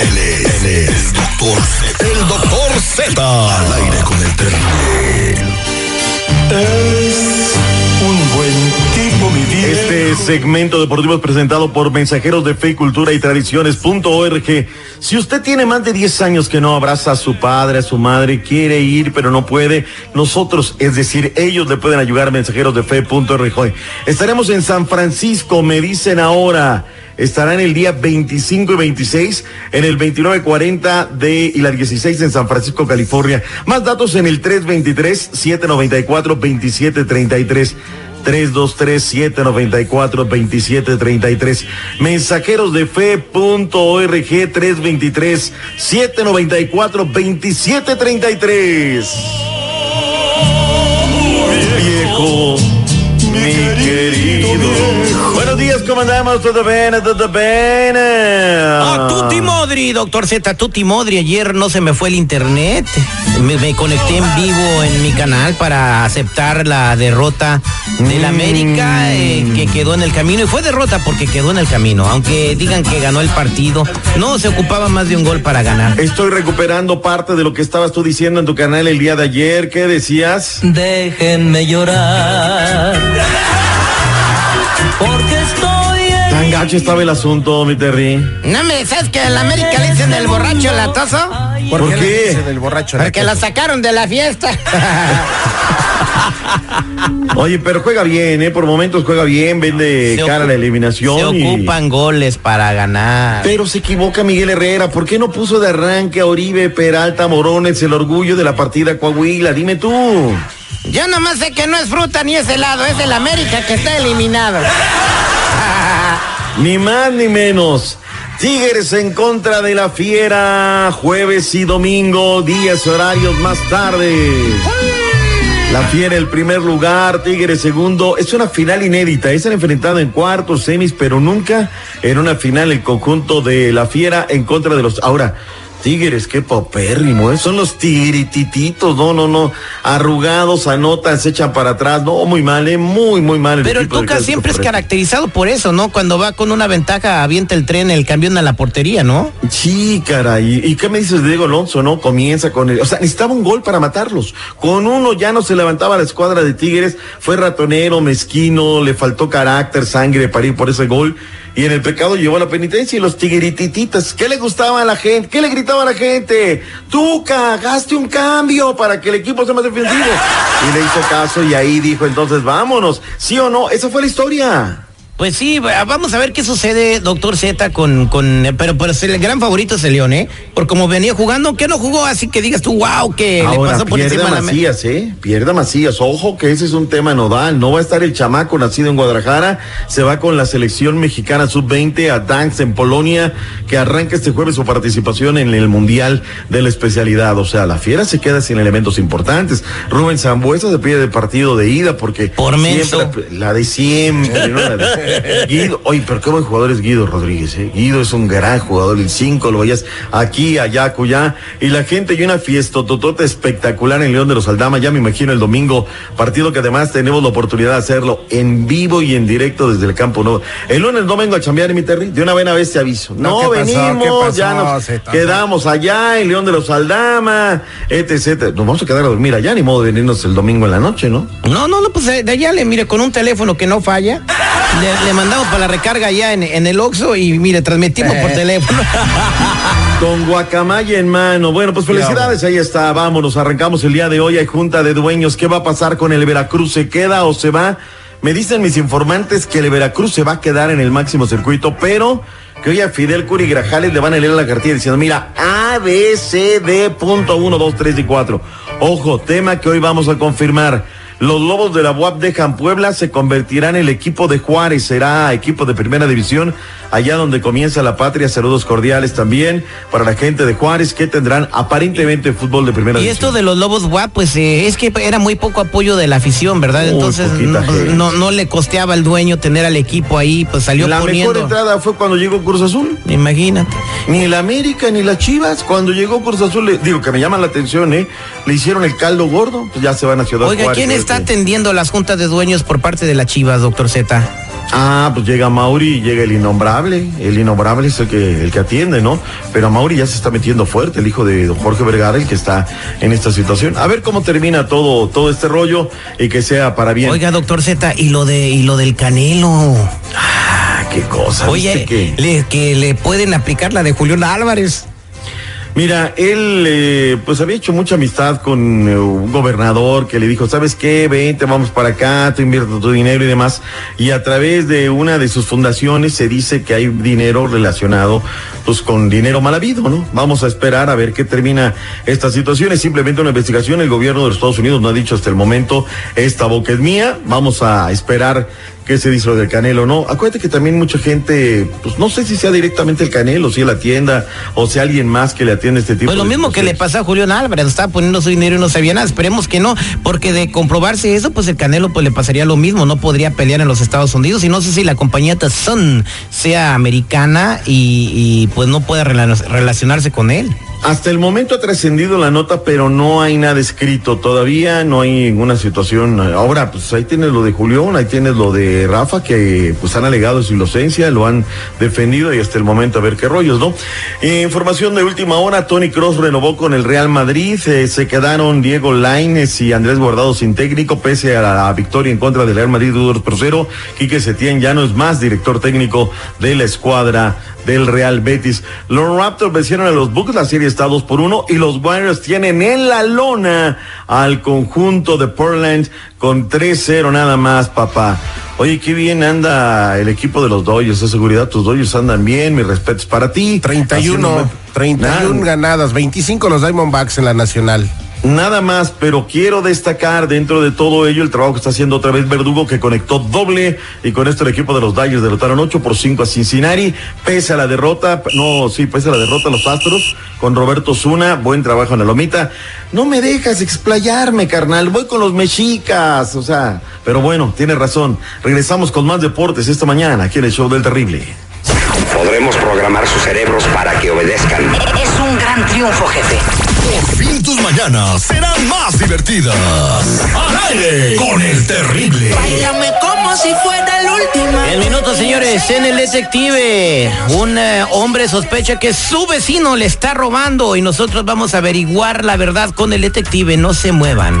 Él es, él doctor Z. El doctor Z. Al aire con el terrible. Es un buen tipo, mi. Este segmento deportivo es presentado por Mensajeros de Fe, Cultura y Tradiciones.org. Si usted tiene más de 10 años que no abraza a su padre, a su madre, quiere ir pero no puede, nosotros, es decir, ellos le pueden ayudar Mensajeros de. Estaremos en San Francisco, me dicen ahora. Estarán el día 25 y 26 en el 2940 de y la 16 en San Francisco, California. Más datos en el 323-794-2733. 323-794-2733. Mensajeros de fe.org 323-794-2733. Buenos días, ¿cómo andamos? ¿Todo bien? ¿Todo bien? Ah, tutti modri, doctor Z, tutti modri. Ayer no se me fue el internet. Me, me conecté en vivo en mi canal para aceptar la derrota del América eh, que quedó en el camino. Y fue derrota porque quedó en el camino. Aunque digan que ganó el partido, no se ocupaba más de un gol para ganar. Estoy recuperando parte de lo que estabas tú diciendo en tu canal el día de ayer. ¿Qué decías? Déjenme llorar. Porque estoy en Tan gacho estaba el asunto, mi Terry. No me sabes que el América le dicen el borracho latoso. ¿Por, qué? Porque lo sacaron de la fiesta. Oye, pero juega bien, ¿eh? Por momentos juega bien, vende Se cara a la eliminación. Se y- ocupan goles para ganar. Pero se equivoca Miguel Herrera. ¿Por qué no puso de arranque a Oribe, Peralta, Morones, el orgullo de la partida Coahuila? Dime tú. Yo nomás sé que no es fruta ni es helado, es el América que está eliminado. Ni más ni menos. Tigres en contra de la Fiera, jueves y domingo, días horarios más tarde. La Fiera el primer lugar, Tigres segundo. Es una final inédita. Es han enfrentado en cuartos, semis, pero nunca en una final el conjunto de la Fiera en contra de los. Ahora. Tigres, qué popérrimo, ¿eh? son los tigritititos, no, no, no, arrugados, anotan, se echan para atrás, no, muy mal, ¿eh? muy, muy mal. Pero el Tuca siempre es caracterizado por eso, ¿no? Cuando va con una ventaja, avienta el tren, el camión a la portería, ¿no? Sí, caray. ¿Y qué me dices de Diego Alonso, no? Comienza con el. O sea, necesitaba un gol para matarlos. Con uno ya no se levantaba la escuadra de Tigres. Fue ratonero, mezquino, le faltó carácter, sangre para ir por ese gol. Y en el pecado llevó la penitencia y los tigritititas. ¿Qué le gustaba a la gente? ¿Qué le gritaba a la gente? Tuca, gaste un cambio para que el equipo sea más defensivo. Y le hizo caso y ahí dijo entonces, vámonos. ¿Sí o no? Esa fue la historia. Pues sí, va- vamos a ver qué sucede, doctor Z, con, con, pero, pero el gran favorito es el León, ¿eh? Por como venía jugando, que no jugó así que digas tú, wow, que le Ahora pasó por pierde encima a la América. Macías, ¿eh? Pierde Macías. Ojo que ese es un tema nodal. No va a estar el chamaco nacido en Guadalajara. Se va con la selección mexicana sub-20 a Danks en Polonia, que arranca este jueves su participación en el Mundial de la especialidad. O sea, la fiera se queda sin elementos importantes. Rubén Zambuesa se pide de partido de ida porque Por siempre, la de siempre, ¿no? La de- Guido, oye, pero qué buen jugador es Guido Rodríguez, ¿eh? Guido es un gran jugador, el 5 lo veías aquí, allá, acullá, y la gente y una fiesta totota espectacular en León de los Aldama, ya me imagino el domingo, partido que además tenemos la oportunidad de hacerlo en vivo y en directo desde el campo nuevo. El lunes no vengo a chambear, mi Terry, de una buena vez te aviso. No, ¿qué pasó? venimos, ¿Qué pasó, ya nos Zeta? quedamos allá en León de los Aldama, etc, etc. Nos vamos a quedar a dormir allá, ni modo de venirnos el domingo en la noche, ¿no? No, no, no, pues eh, de allá le mire con un teléfono que no falla. Le, le mandamos para la recarga allá en, en el Oxxo y mire, transmitimos por teléfono. Con guacamaya en mano. Bueno, pues felicidades, ahí está. Vámonos, arrancamos el día de hoy. Hay junta de dueños. ¿Qué va a pasar con el Veracruz? ¿Se queda o se va? Me dicen mis informantes que el Veracruz se va a quedar en el máximo circuito, pero que hoy a Fidel Curi Grajales le van a leer la cartilla diciendo, mira, A, B, C, D, punto 1, 2, 3 y 4. Ojo, tema que hoy vamos a confirmar. Los Lobos de la UAP dejan Puebla, se convertirán en el equipo de Juárez, será equipo de primera división allá donde comienza la patria. Saludos cordiales también para la gente de Juárez que tendrán aparentemente fútbol de primera Y esto de los Lobos WAP, pues eh, es que era muy poco apoyo de la afición, ¿verdad? Entonces no, no, no le costeaba al dueño tener al equipo ahí, pues salió La poniendo. mejor entrada fue cuando llegó Cruz Azul. Imagínate. Ni la América ni las Chivas. Cuando llegó Cruz Azul, le- digo que me llama la atención, ¿eh? Le hicieron el caldo gordo, pues ya se van a Ciudad Oiga, Juárez, ¿quién está fíjate. atendiendo las juntas de dueños por parte de las Chivas, doctor Z? Ah, pues llega Mauri y llega el innombrable. El innombrable es el que, el que atiende, ¿no? Pero a Mauri ya se está metiendo fuerte, el hijo de don Jorge Vergara, el que está en esta situación. A ver cómo termina todo, todo este rollo y que sea para bien. Oiga, doctor Z, y lo de y lo del Canelo. Ah, qué cosa. Oye, ¿viste que? le- que le pueden aplicar la de Julián Álvarez. Mira, él eh, pues había hecho mucha amistad con eh, un gobernador que le dijo, ¿sabes qué? Vente, vamos para acá, te invierto tu dinero y demás. Y a través de una de sus fundaciones se dice que hay dinero relacionado pues con dinero mal habido, ¿no? Vamos a esperar a ver qué termina esta situación. Es simplemente una investigación. El gobierno de los Estados Unidos no ha dicho hasta el momento, esta boca es mía. Vamos a esperar qué se dice lo del Canelo, ¿no? Acuérdate que también mucha gente, pues no sé si sea directamente el Canelo, si la tienda o si alguien más que le atiende este tipo Pues lo de mismo que le pasó a Julián Álvarez, estaba poniendo su dinero y no sabía nada. Esperemos que no, porque de comprobarse eso, pues el Canelo pues le pasaría lo mismo, no podría pelear en los Estados Unidos y no sé si la compañía Sun sea americana y, y, pues no pueda rela- relacionarse con él. Hasta el momento ha trascendido la nota, pero no hay nada escrito todavía, no hay ninguna situación. Ahora, pues ahí tienes lo de Julián, ahí tienes lo de Rafa, que pues han alegado su inocencia, lo han defendido y hasta el momento a ver qué rollos, ¿no? Información de última hora, Tony Cross renovó con el Real Madrid, eh, se quedaron Diego Laines y Andrés Guardado sin técnico, pese a la, victoria en contra del Real Madrid 2 por 0. Quique Setién ya no es más director técnico de la escuadra del Real Betis. Los Raptors vencieron a los Bucks, la serie está 2 por 1 y los Warriors tienen en la lona al conjunto de Portland con 3-0 nada más, papá. Oye, qué bien anda el equipo de los Dodgers, de seguridad, tus Dodgers andan bien, mis respetos para ti. 31, Haciendo- 31 Nada. ganadas, 25 los Diamondbacks en la nacional. Nada más, pero quiero destacar dentro de todo ello el trabajo que está haciendo otra vez Verdugo, que conectó doble y con esto el equipo de los Dodgers derrotaron 8 por 5 a Cincinnati, pese a la derrota, no, sí, pese a la derrota los Astros, con Roberto Zuna, buen trabajo en la lomita. No me dejas explayarme, carnal, voy con los mexicas, o sea, pero bueno, tienes razón. Regresamos con más deportes esta mañana aquí en el show del terrible. Podremos programar sus cerebros para que obedezcan. Gran triunfo, jefe. Por fin tus mañanas serán más divertidas. Al aire con el terrible. Bailame como si fuera la última. El minuto, señores, en el detective. Un eh, hombre sospecha que su vecino le está robando y nosotros vamos a averiguar la verdad con el detective. No se muevan.